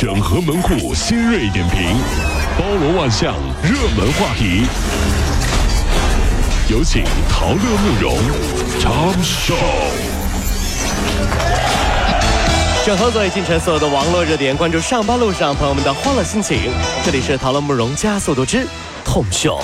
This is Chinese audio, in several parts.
整合门户新锐点评，包罗万象，热门话题。有请陶乐慕容长寿。整合各位进城所有的网络热点，关注上班路上朋友们的欢乐心情。这里是陶乐慕容加速度之痛秀。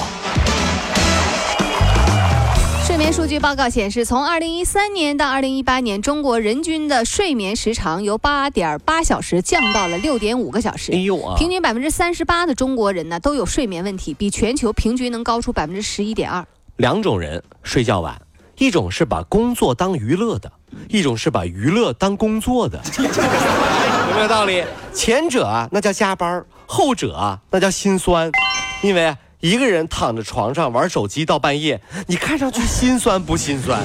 睡眠数据报告显示，从二零一三年到二零一八年，中国人均的睡眠时长由八点八小时降到了六点五个小时。哎呦啊！平均百分之三十八的中国人呢都有睡眠问题，比全球平均能高出百分之十一点二。两种人睡觉晚，一种是把工作当娱乐的，一种是把娱乐当工作的，有没有道理？前者啊，那叫加班后者啊，那叫心酸，因为。一个人躺在床上玩手机到半夜，你看上去心酸不心酸？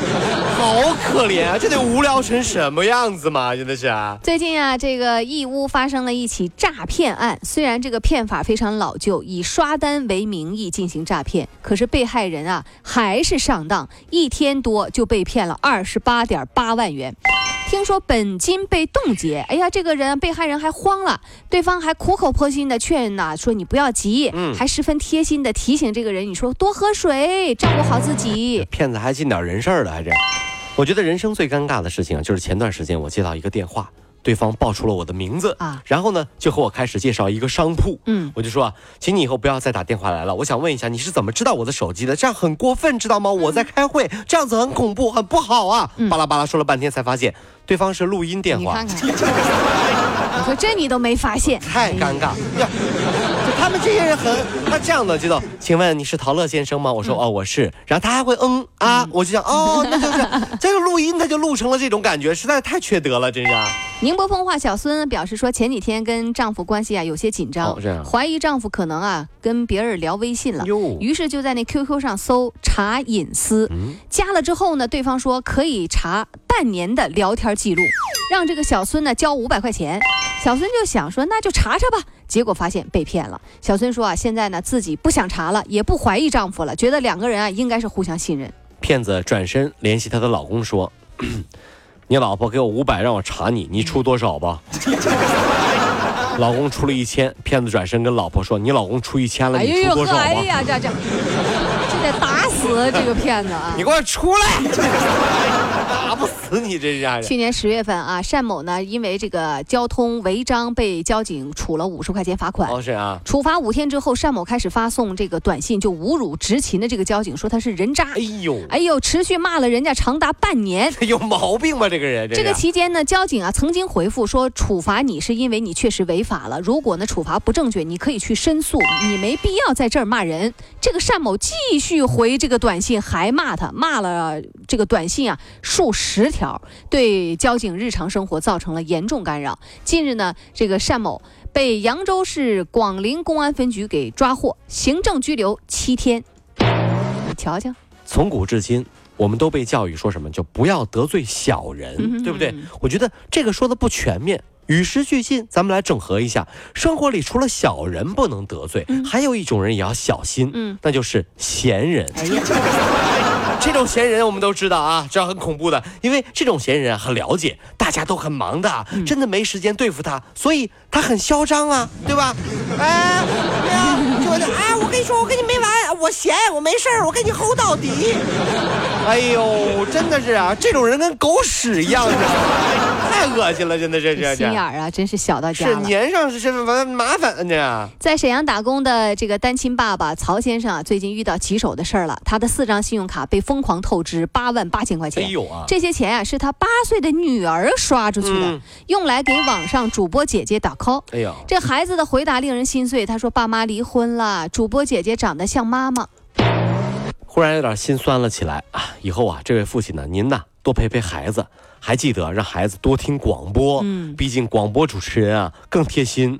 好可怜啊！这得无聊成什么样子嘛？真的是啊！最近啊，这个义乌发生了一起诈骗案。虽然这个骗法非常老旧，以刷单为名义进行诈骗，可是被害人啊还是上当，一天多就被骗了二十八点八万元。听说本金被冻结，哎呀，这个人被害人还慌了，对方还苦口婆心的劝呐，说你不要急，嗯，还十分贴心的提醒这个人，你说多喝水，照顾好自己。骗子还尽点人事儿了，还这样？我觉得人生最尴尬的事情啊，就是前段时间我接到一个电话。对方报出了我的名字啊，然后呢，就和我开始介绍一个商铺。嗯，我就说啊，请你以后不要再打电话来了。我想问一下，你是怎么知道我的手机的？这样很过分，知道吗？我在开会，这样子很恐怖，很不好啊！巴拉巴拉说了半天，才发现对方是录音电话。你看看，你说这你都没发现，太尴尬。呀，他们这些人很，他这样的知道？请问你是陶乐先生吗？我说哦，我是。然后他还会嗯啊，我就想哦，那就是 这个录音，他就录成了这种感觉，实在是太缺德了，真是。宁波风化小孙表示说，前几天跟丈夫关系啊有些紧张，怀疑丈夫可能啊跟别人聊微信了，于是就在那 QQ 上搜查隐私，加了之后呢，对方说可以查半年的聊天记录，让这个小孙呢交五百块钱。小孙就想说那就查查吧，结果发现被骗了。小孙说啊，现在呢自己不想查了，也不怀疑丈夫了，觉得两个人啊应该是互相信任。骗子转身联系她的老公说。你老婆给我五百让我查你，你出多少吧？老公出了一千，骗子转身跟老婆说：“你老公出一千了，你出多少吧？”哎呀，这这这得打死这个骗子啊！你给我出来！死你这家人去年十月份啊，单某呢因为这个交通违章被交警处了五十块钱罚款。哦，是啊。处罚五天之后，单某开始发送这个短信，就侮辱执勤的这个交警，说他是人渣。哎呦，哎呦，持续骂了人家长达半年。有毛病吧这个人？这个期间呢，交警啊曾经回复说，处罚你是因为你确实违法了。如果呢处罚不正确，你可以去申诉，你没必要在这儿骂人。这个单某继续回这个短信，还骂他，骂了这个短信啊数十条，对交警日常生活造成了严重干扰。近日呢，这个单某被扬州市广陵公安分局给抓获，行政拘留七天。你瞧瞧，从古至今，我们都被教育说什么，就不要得罪小人，对不对？我觉得这个说的不全面。与时俱进，咱们来整合一下。生活里除了小人不能得罪，还有一种人也要小心，嗯，那就是闲人。这种闲人我们都知道啊，这很恐怖的，因为这种闲人很了解，大家都很忙的，真的没时间对付他，所以他很嚣张啊，对吧？哎，对啊就哎，我跟你说，我跟你没完，我闲，我没事儿，我跟你吼到底。哎呦，真的是啊，这种人跟狗屎一样的。太恶心了，真的是这心眼儿啊，真是小到家了。是粘上是是麻麻烦呢。在沈阳打工的这个单亲爸爸曹先生啊，最近遇到棘手的事儿了。他的四张信用卡被疯狂透支八万八千块钱。哎呦啊！这些钱啊，是他八岁的女儿刷出去的，用来给网上主播姐姐打 call。哎呦，这孩子的回答令人心碎。他说：“爸妈离婚了，主播姐姐长得像妈妈。”忽然有点心酸了起来啊！以后啊，这位父亲呢，您呐多陪陪孩子。还记得让孩子多听广播，嗯，毕竟广播主持人啊更贴心，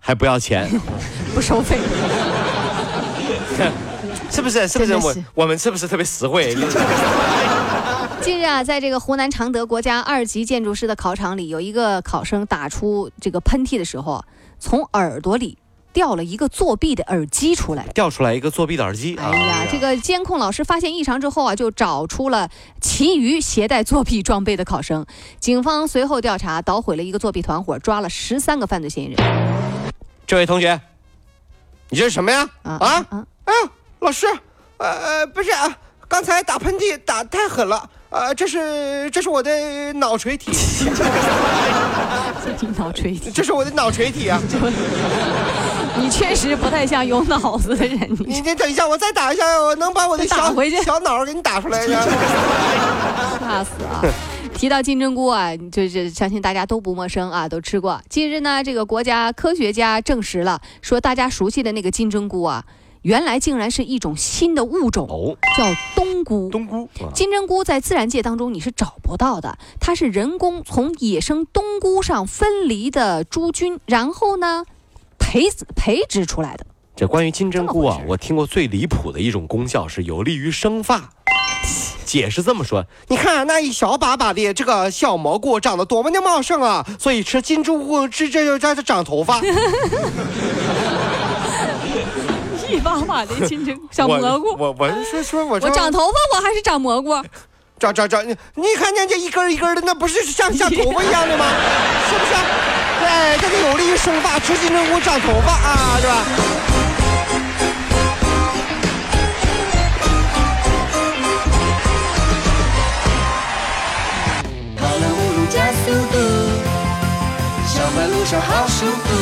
还不要钱，不收费，是不是？是不是我我们是不是特别实惠？近日啊，在这个湖南常德国家二级建筑师的考场里，有一个考生打出这个喷嚏的时候，从耳朵里掉了一个作弊的耳机出来。掉出来一个作弊的耳机。哎呀，这个监控老师发现异常之后啊，就找出了其余携带作弊装备的考生。警方随后调查，捣毁了一个作弊团伙，抓了十三个犯罪嫌疑人。这位同学，你这是什么呀？啊啊！哎呦，老师，呃，不是啊，刚才打喷嚏打太狠了。呃，这是这是我的脑垂体，脑垂体，这是我的脑垂体啊！你确实不太像有脑子的人。你 你等一下，我再打一下，我能把我的小小脑给你打出来 吓死啊！提到金针菇啊，就是相信大家都不陌生啊，都吃过。近日呢，这个国家科学家证实了，说大家熟悉的那个金针菇啊。原来竟然是一种新的物种，叫冬菇。冬菇，金针菇在自然界当中你是找不到的，它是人工从野生冬菇上分离的株菌，然后呢培培植出来的。这关于金针菇啊，我听过最离谱的一种功效是有利于生发。解释这么说，你看那一小把把的这个小蘑菇长得多么的茂盛啊，所以吃金针菇吃这就在这长头发。一把把的金针小蘑菇，我我是说，我我长头发，我还是长蘑菇，长长长，你你看见这一根一根的，那不是像像头发一样的吗？是不是？对，这个有利于生发，吃金针菇长头发啊，是吧？跑了五路加速度，小马路上好舒服。